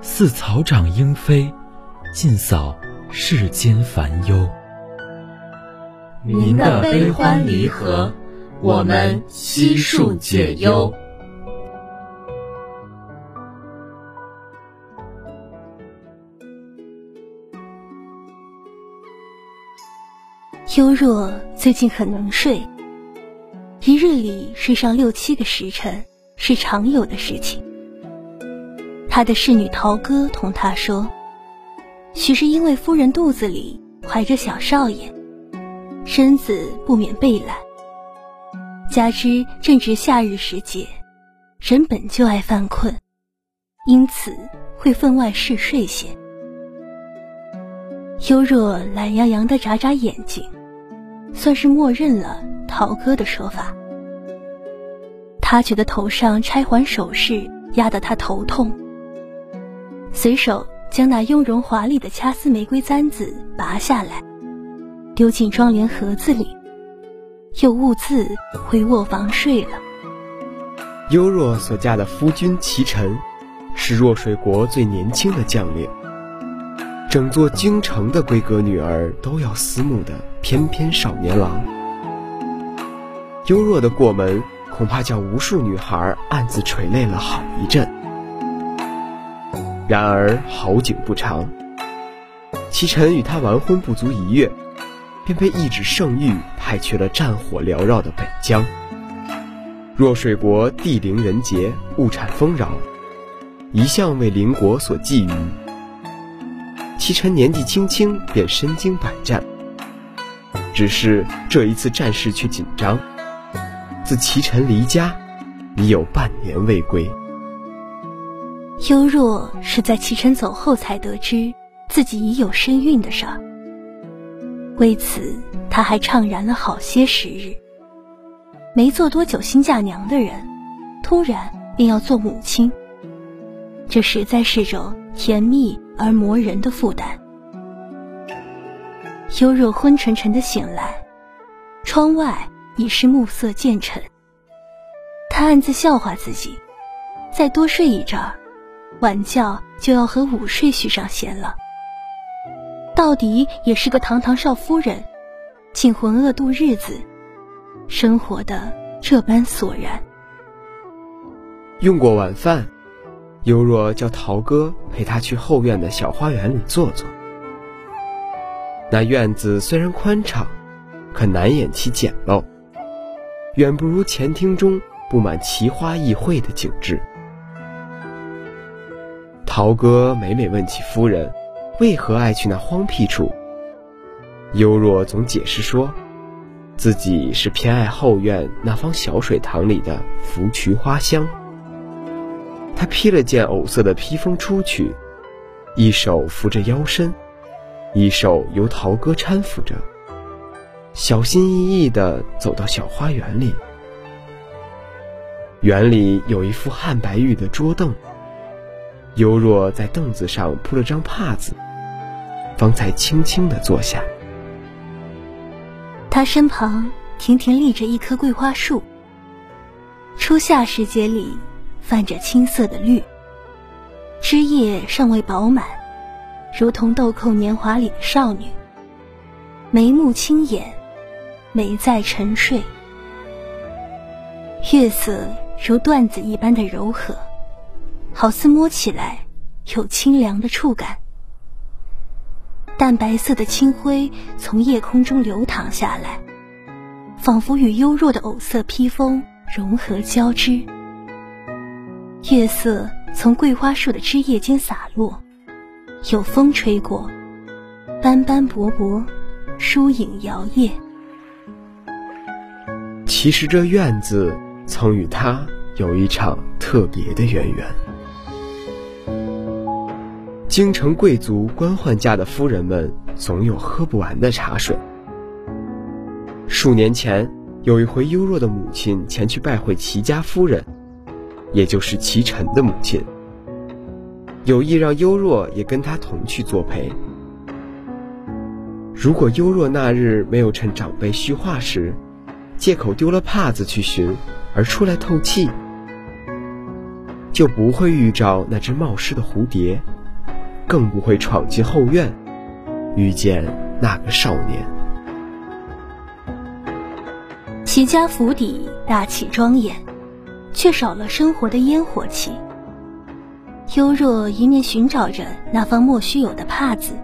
似草长莺飞，尽扫世间烦忧。您的悲欢离合，我们悉数解忧。优若最近很能睡，一日里睡上六七个时辰是常有的事情。他的侍女陶歌同他说：“许是因为夫人肚子里怀着小少爷，身子不免惫懒。加之正值夏日时节，人本就爱犯困，因此会分外嗜睡些。”幽若懒洋洋的眨眨眼睛，算是默认了陶哥的说法。他觉得头上钗环首饰压得他头痛。随手将那雍容华丽的掐丝玫瑰簪子拔下来，丢进妆帘盒子里，又兀自回卧房睡了。幽若所嫁的夫君齐臣，是若水国最年轻的将领，整座京城的闺阁女儿都要思慕的翩翩少年郎。幽若的过门，恐怕叫无数女孩暗自垂泪了好一阵。然而好景不长，齐臣与他完婚不足一月，便被一纸圣谕派去了战火缭绕的北疆。若水国地灵人杰，物产丰饶，一向为邻国所觊觎。齐臣年纪轻轻便身经百战，只是这一次战事却紧张。自齐臣离家，已有半年未归。幽若是在齐晨走后才得知自己已有身孕的事儿，为此他还怅然了好些时日。没做多久新嫁娘的人，突然便要做母亲，这实在是种甜蜜而磨人的负担。幽若昏沉沉的醒来，窗外已是暮色渐沉。他暗自笑话自己，再多睡一阵儿。晚觉就要和午睡续上弦了，到底也是个堂堂少夫人，竟浑噩度日子，生活的这般索然。用过晚饭，幽若叫陶哥陪他去后院的小花园里坐坐。那院子虽然宽敞，可难掩其简陋，远不如前厅中布满奇花异卉的景致。陶哥每每问起夫人，为何爱去那荒僻处，幽若总解释说，自己是偏爱后院那方小水塘里的芙蕖花香。他披了件藕色的披风出去，一手扶着腰身，一手由陶哥搀扶着，小心翼翼地走到小花园里。园里有一副汉白玉的桌凳。幽若在凳子上铺了张帕子，方才轻轻地坐下。他身旁亭亭立着一棵桂花树，初夏时节里泛着青色的绿，枝叶尚未饱满，如同豆蔻年华里的少女，眉目清眼，美在沉睡。月色如缎子一般的柔和。好似摸起来有清凉的触感。淡白色的清辉从夜空中流淌下来，仿佛与幽若的藕色披风融合交织。月色从桂花树的枝叶间洒落，有风吹过，斑斑驳驳，疏影摇曳。其实这院子曾与他有一场特别的渊源。京城贵族官宦家的夫人们总有喝不完的茶水。数年前，有一回，幽若的母亲前去拜会齐家夫人，也就是齐晨的母亲，有意让幽若也跟他同去作陪。如果幽若那日没有趁长辈叙话时，借口丢了帕子去寻，而出来透气，就不会遇着那只冒失的蝴蝶，更不会闯进后院，遇见那个少年。齐家府邸大气庄严，却少了生活的烟火气。幽若一面寻找着那方莫须有的帕子，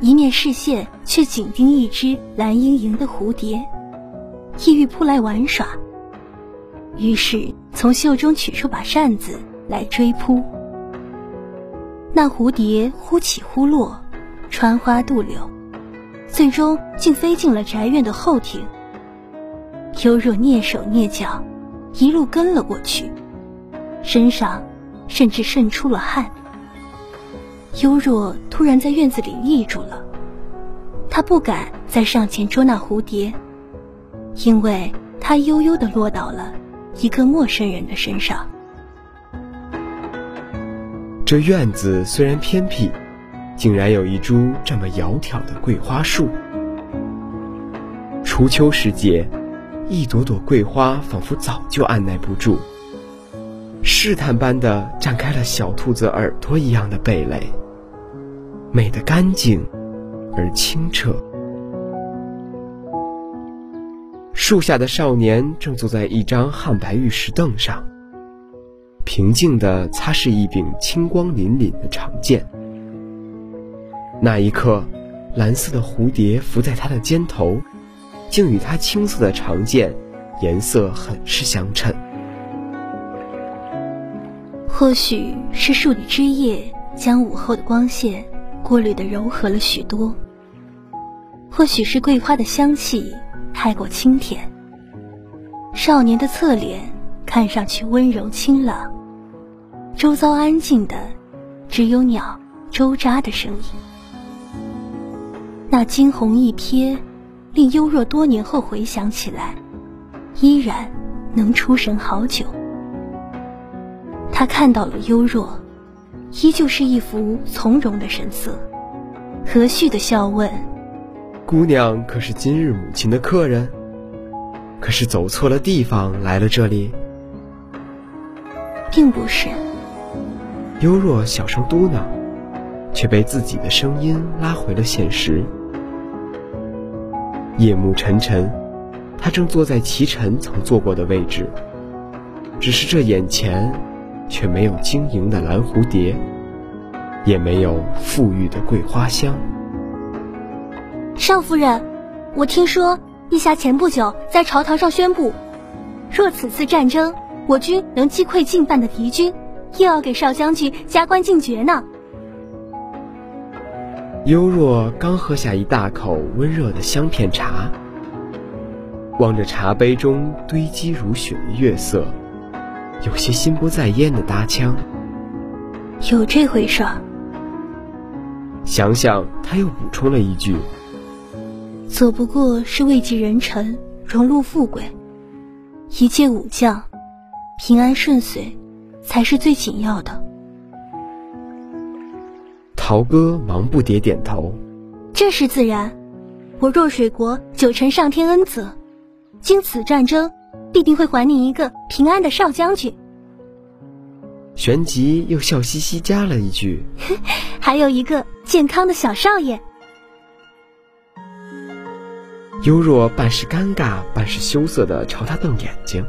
一面视线却紧盯一只蓝盈盈的蝴蝶。意欲扑来玩耍，于是从袖中取出把扇子来追扑。那蝴蝶忽起忽落，穿花渡柳，最终竟飞进了宅院的后庭。幽若蹑手蹑脚，一路跟了过去，身上甚至渗出了汗。幽若突然在院子里立住了，她不敢再上前捉那蝴蝶。因为它悠悠地落到了一个陌生人的身上。这院子虽然偏僻，竟然有一株这么窈窕的桂花树。初秋时节，一朵朵桂花仿佛早就按耐不住，试探般的绽开了小兔子耳朵一样的蓓蕾，美得干净而清澈。树下的少年正坐在一张汉白玉石凳上，平静地擦拭一柄青光凛凛的长剑。那一刻，蓝色的蝴蝶浮在他的肩头，竟与他青色的长剑颜色很是相称。或许是树的枝叶将午后的光线过滤的柔和了许多，或许是桂花的香气。太过清甜，少年的侧脸看上去温柔清朗，周遭安静的只有鸟周喳的声音。那惊鸿一瞥，令幽若多年后回想起来，依然能出神好久。他看到了幽若，依旧是一副从容的神色，和煦的笑问。姑娘可是今日母亲的客人？可是走错了地方来了这里？并不是。幽若小声嘟囔，却被自己的声音拉回了现实。夜幕沉沉，他正坐在齐晨曾坐过的位置，只是这眼前却没有晶莹的蓝蝴蝶，也没有馥郁的桂花香。少夫人，我听说陛下前不久在朝堂上宣布，若此次战争我军能击溃进犯的敌军，又要给少将军加官进爵呢。幽若刚喝下一大口温热的香片茶，望着茶杯中堆积如雪的月色，有些心不在焉的搭腔：“有这回事儿。”想想，他又补充了一句。左不过是位极人臣，荣禄富贵，一介武将，平安顺遂，才是最紧要的。陶哥忙不迭点头，这是自然。我若水国九成上天恩泽，经此战争，必定会还你一个平安的少将军。旋即又笑嘻嘻加了一句：“还有一个健康的小少爷。”幽若半是尴尬，半是羞涩的朝他瞪眼睛，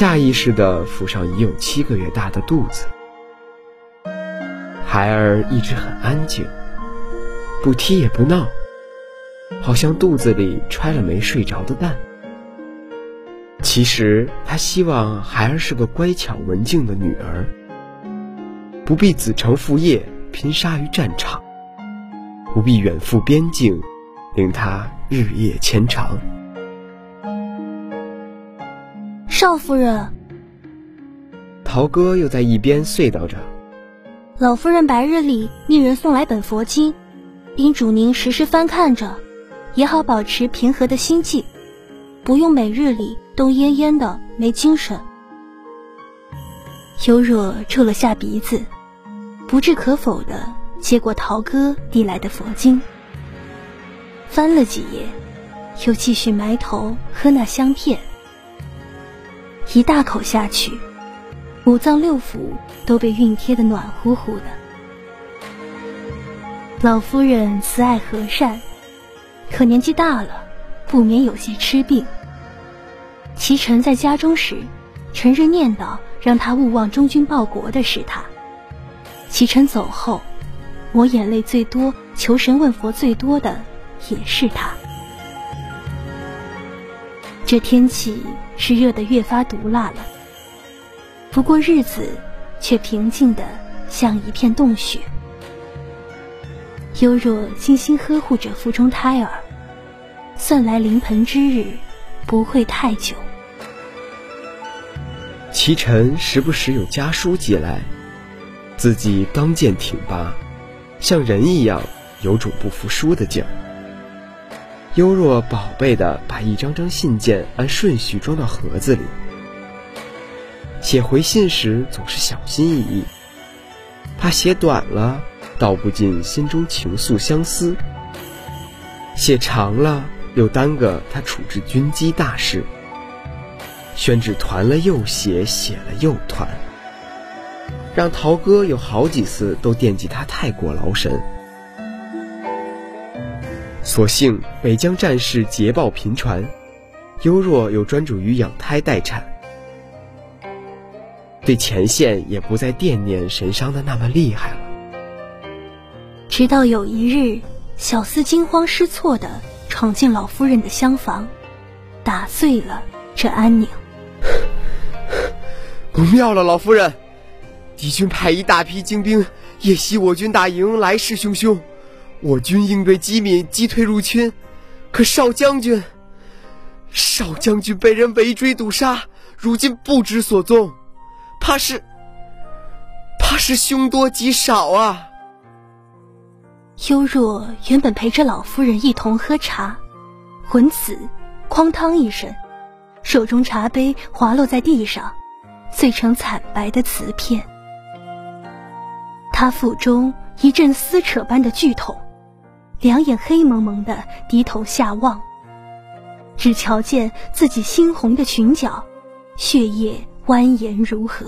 下意识的抚上已有七个月大的肚子，孩儿一直很安静，不踢也不闹，好像肚子里揣了没睡着的蛋。其实他希望孩儿是个乖巧文静的女儿，不必子承父业，拼杀于战场；不必远赴边境，令他日夜牵肠。少夫人，陶哥又在一边碎叨着：“老夫人白日里命人送来本佛经，叮嘱您时时翻看着，也好保持平和的心境，不用每日里。”都恹恹的，没精神。幽若皱了下鼻子，不置可否的接过陶哥递来的佛经，翻了几页，又继续埋头喝那香片。一大口下去，五脏六腑都被熨贴的暖乎乎的。老夫人慈爱和善，可年纪大了，不免有些痴病。齐晨在家中时，成日念叨让他勿忘忠君报国的是他。齐晨走后，抹眼泪最多、求神问佛最多的也是他。这天气是热得越发毒辣了，不过日子却平静的像一片冬雪。幽若精心呵护着腹中胎儿，算来临盆之日不会太久。齐晨时不时有家书寄来，自己刚健挺拔，像人一样，有种不服输的劲儿。幽若宝贝的把一张张信件按顺序装到盒子里，写回信时总是小心翼翼，怕写短了道不尽心中情愫相思；写长了又耽搁他处置军机大事。宣纸团了又写，写了又团，让陶哥有好几次都惦记他太过劳神。所幸北疆战事捷报频传，幽若又专注于养胎待产，对前线也不再惦念神伤的那么厉害了。直到有一日，小厮惊慌失措的闯进老夫人的厢房，打碎了这安宁。不妙了，老夫人！敌军派一大批精兵夜袭我军大营，来势汹汹。我军应对机敏，击退入侵。可少将军，少将军被人围追堵杀，如今不知所踪，怕是，怕是凶多吉少啊！幽若原本陪着老夫人一同喝茶，闻此，哐当一声，手中茶杯滑落在地上。碎成惨白的瓷片，他腹中一阵撕扯般的剧痛，两眼黑蒙蒙的低头下望，只瞧见自己猩红的裙角，血液蜿蜒如河，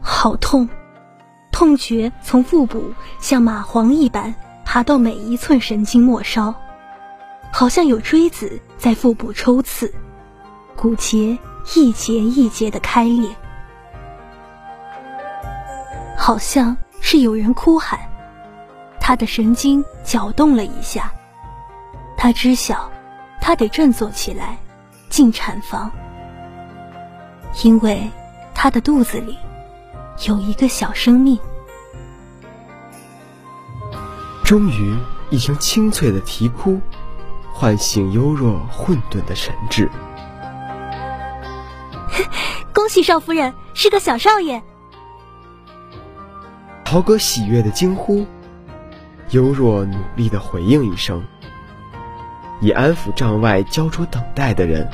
好痛，痛觉从腹部像蚂蟥一般爬到每一寸神经末梢，好像有锥子在腹部抽刺，骨节。一节一节的开裂，好像是有人哭喊。他的神经搅动了一下，他知晓，他得振作起来，进产房，因为他的肚子里有一个小生命。终于，一声清脆的啼哭，唤醒幽若混沌的神智。恭喜少夫人是个小少爷。豪哥喜悦的惊呼，幽若努力的回应一声，以安抚帐外焦灼等待的人。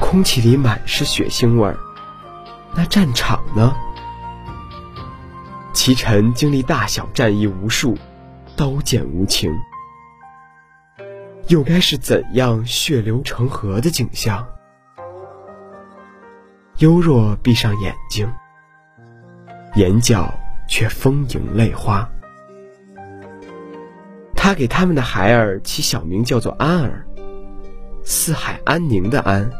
空气里满是血腥味儿，那战场呢？齐臣经历大小战役无数，刀剑无情，又该是怎样血流成河的景象？幽若闭上眼睛，眼角却丰盈泪花。他给他们的孩儿起小名叫做安儿，四海安宁的安，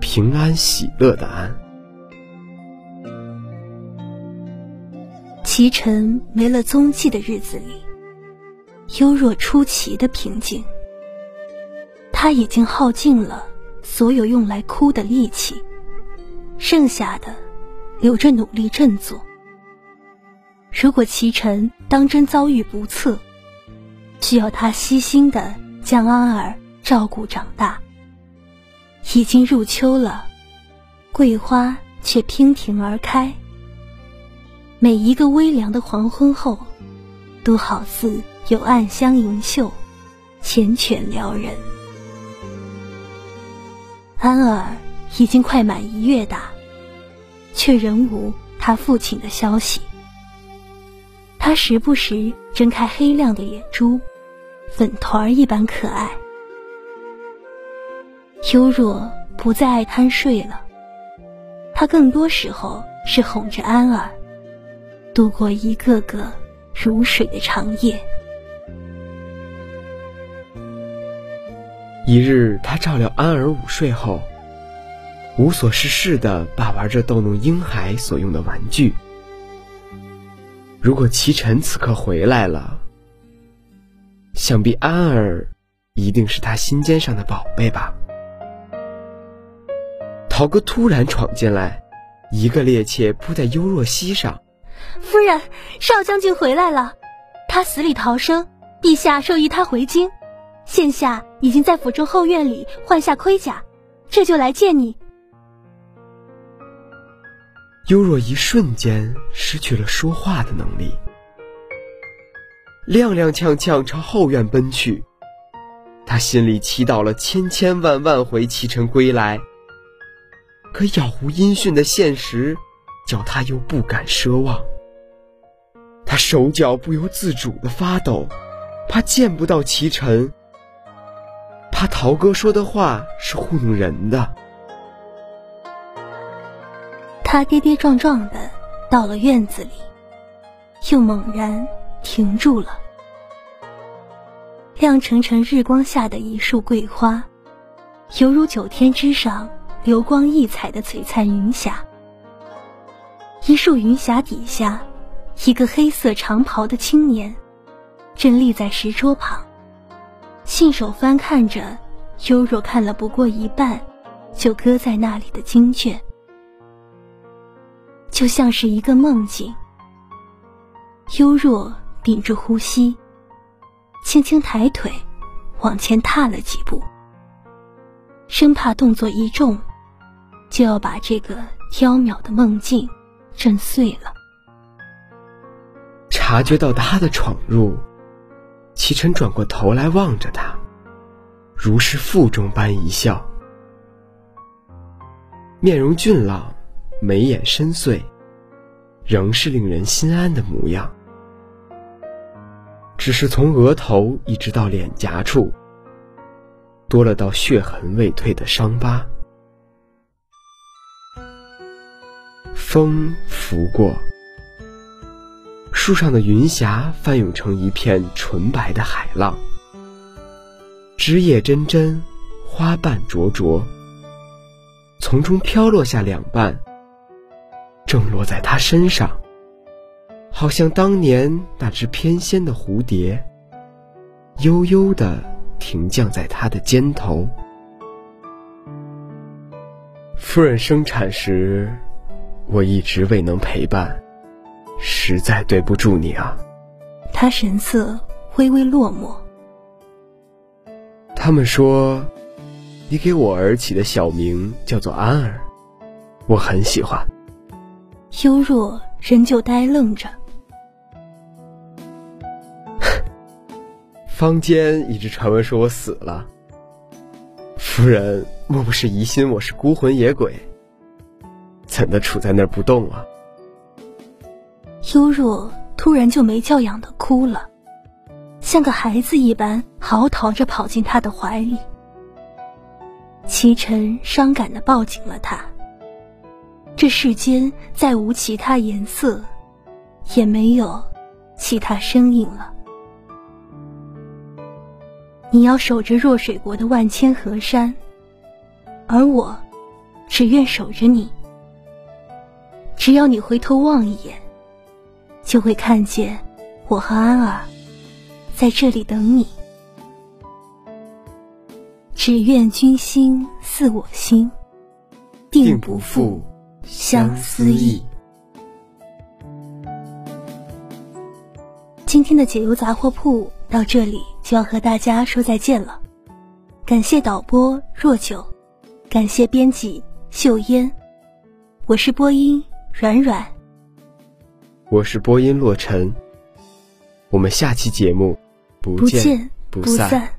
平安喜乐的安。齐晨没了踪迹的日子里，幽若出奇的平静。他已经耗尽了所有用来哭的力气，剩下的留着努力振作。如果齐晨当真遭遇不测，需要他悉心的将安儿照顾长大。已经入秋了，桂花却娉婷而开。每一个微凉的黄昏后，都好似有暗香盈袖，缱绻撩人。安儿已经快满一月大，却仍无他父亲的消息。他时不时睁开黑亮的眼珠，粉团儿一般可爱。幽若不再爱贪睡了，他更多时候是哄着安儿，度过一个个如水的长夜。一日，他照料安儿午睡后，无所事事的把玩着逗弄婴孩所用的玩具。如果齐晨此刻回来了，想必安儿一定是他心尖上的宝贝吧。陶哥突然闯进来，一个趔趄扑在幽若膝上。夫人，少将军回来了，他死里逃生，陛下授意他回京，现下已经在府中后院里换下盔甲，这就来见你。幽若一瞬间失去了说话的能力，踉踉跄跄朝后院奔去，他心里祈祷了千千万万回齐晨归来。可杳无音讯的现实，叫他又不敢奢望。他手脚不由自主的发抖，怕见不到齐晨，怕陶哥说的话是糊弄人的。他跌跌撞撞的到了院子里，又猛然停住了。亮澄澄日光下的一束桂花，犹如九天之上。流光溢彩的璀璨云霞，一束云霞底下，一个黑色长袍的青年正立在石桌旁，信手翻看着幽若看了不过一半就搁在那里的经卷，就像是一个梦境。幽若屏住呼吸，轻轻抬腿往前踏了几步，生怕动作一重。就要把这个缥缈的梦境震碎了。察觉到他的闯入，齐晨转过头来望着他，如是负重般一笑，面容俊朗，眉眼深邃，仍是令人心安的模样。只是从额头一直到脸颊处，多了道血痕未退的伤疤。风拂过，树上的云霞翻涌成一片纯白的海浪，枝叶针针，花瓣灼灼，从中飘落下两瓣，正落在他身上，好像当年那只翩跹的蝴蝶，悠悠的停降在他的肩头。夫人生产时。我一直未能陪伴，实在对不住你啊。他神色微微落寞。他们说，你给我儿起的小名叫做安儿，我很喜欢。幽若仍旧呆愣着。坊间一直传闻说我死了，夫人莫不是疑心我是孤魂野鬼？怎的杵在那儿不动啊？幽若突然就没教养的哭了，像个孩子一般嚎啕着跑进他的怀里。齐晨伤感的抱紧了他。这世间再无其他颜色，也没有其他声音了。你要守着弱水国的万千河山，而我，只愿守着你。只要你回头望一眼，就会看见我和安儿在这里等你。只愿君心似我心，定不负相思意。今天的解忧杂货铺到这里就要和大家说再见了。感谢导播若九，感谢编辑秀烟，我是播音软软，我是播音洛尘。我们下期节目不见不散。